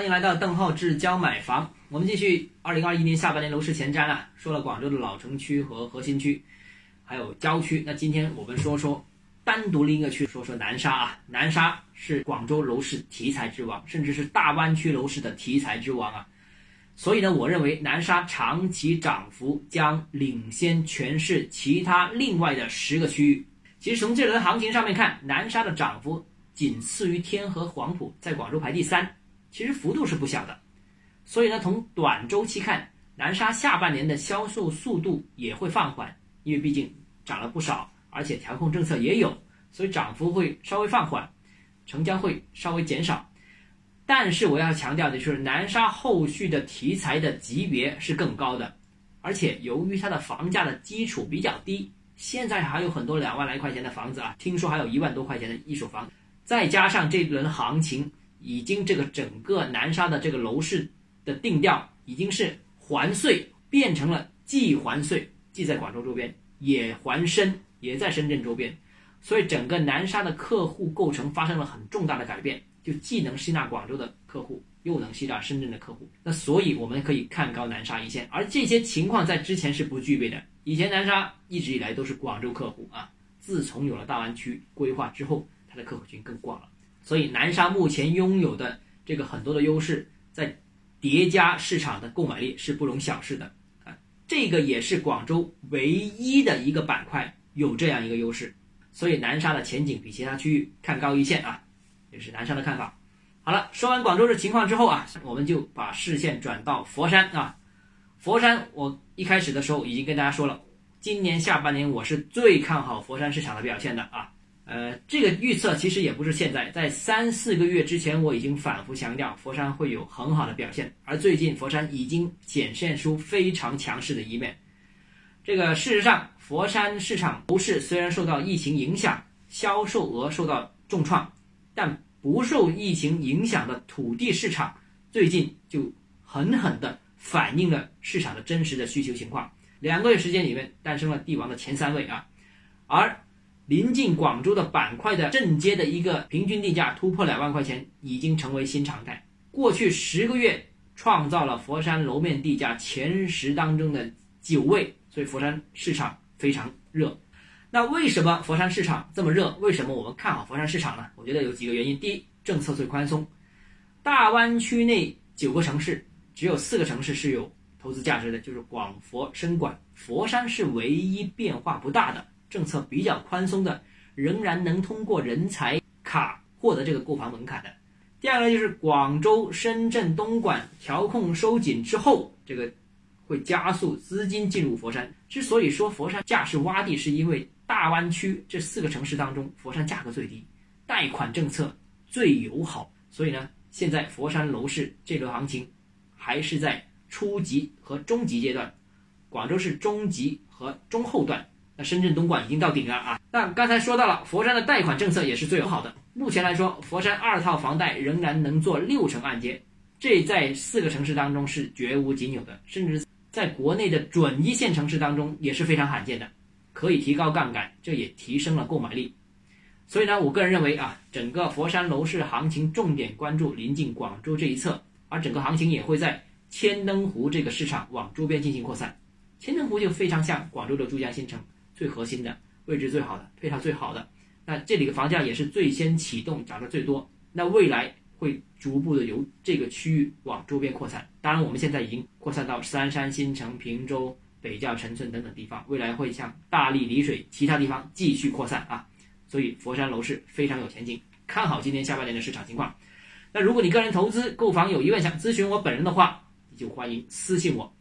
欢迎来到邓浩志教买房。我们继续二零二一年下半年楼市前瞻啊，说了广州的老城区和核心区，还有郊区。那今天我们说说单独另一个区，说说南沙啊。南沙是广州楼市题材之王，甚至是大湾区楼市的题材之王啊。所以呢，我认为南沙长期涨幅将领先全市其他另外的十个区域。其实从这轮行情上面看，南沙的涨幅仅次于天河、黄埔，在广州排第三。其实幅度是不小的，所以呢，从短周期看，南沙下半年的销售速度也会放缓，因为毕竟涨了不少，而且调控政策也有，所以涨幅会稍微放缓，成交会稍微减少。但是我要强调的就是，南沙后续的题材的级别是更高的，而且由于它的房价的基础比较低，现在还有很多两万来块钱的房子啊，听说还有一万多块钱的一手房，再加上这轮行情。已经这个整个南沙的这个楼市的定调已经是环穗变成了既环穗，既在广州周边，也环深，也在深圳周边，所以整个南沙的客户构成发生了很重大的改变，就既能吸纳广州的客户，又能吸纳深圳的客户。那所以我们可以看高南沙一线，而这些情况在之前是不具备的。以前南沙一直以来都是广州客户啊，自从有了大湾区规划之后，它的客户群更广了。所以南沙目前拥有的这个很多的优势，在叠加市场的购买力是不容小视的啊。这个也是广州唯一的一个板块有这样一个优势，所以南沙的前景比其他区域看高一线啊，这是南沙的看法。好了，说完广州的情况之后啊，我们就把视线转到佛山啊。佛山，我一开始的时候已经跟大家说了，今年下半年我是最看好佛山市场的表现的啊。呃，这个预测其实也不是现在，在三四个月之前我已经反复强调佛山会有很好的表现，而最近佛山已经显现出非常强势的一面。这个事实上，佛山市场楼市虽然受到疫情影响，销售额受到重创，但不受疫情影响的土地市场最近就狠狠地反映了市场的真实的需求情况。两个月时间里面诞生了帝王的前三位啊，而。临近广州的板块的镇街的一个平均地价突破两万块钱，已经成为新常态。过去十个月创造了佛山楼面地价前十当中的九位，所以佛山市场非常热。那为什么佛山市场这么热？为什么我们看好佛山市场呢？我觉得有几个原因。第一，政策最宽松，大湾区内九个城市只有四个城市是有投资价值的，就是广佛深莞，佛山是唯一变化不大的。政策比较宽松的，仍然能通过人才卡获得这个购房门槛的。第二个就是广州、深圳、东莞调控收紧之后，这个会加速资金进入佛山。之所以说佛山价是洼地，是因为大湾区这四个城市当中，佛山价格最低，贷款政策最友好。所以呢，现在佛山楼市这轮行情还是在初级和中级阶段，广州是中级和中后段。深圳、东莞已经到顶了啊！那刚才说到了，佛山的贷款政策也是最友好的。目前来说，佛山二套房贷仍然能做六成按揭，这在四个城市当中是绝无仅有的，甚至在国内的准一线城市当中也是非常罕见的，可以提高杠杆，这也提升了购买力。所以呢，我个人认为啊，整个佛山楼市行情重点关注临近广州这一侧，而整个行情也会在千灯湖这个市场往周边进行扩散。千灯湖就非常像广州的珠江新城。最核心的位置最好的配套最好的，那这里的房价也是最先启动涨得最多。那未来会逐步的由这个区域往周边扩散。当然，我们现在已经扩散到三山、新城、平洲、北窖、陈村等等地方，未来会向大荔、丽水其他地方继续扩散啊。所以佛山楼市非常有前景，看好今年下半年的市场情况。那如果你个人投资购房有疑问想咨询我本人的话，你就欢迎私信我。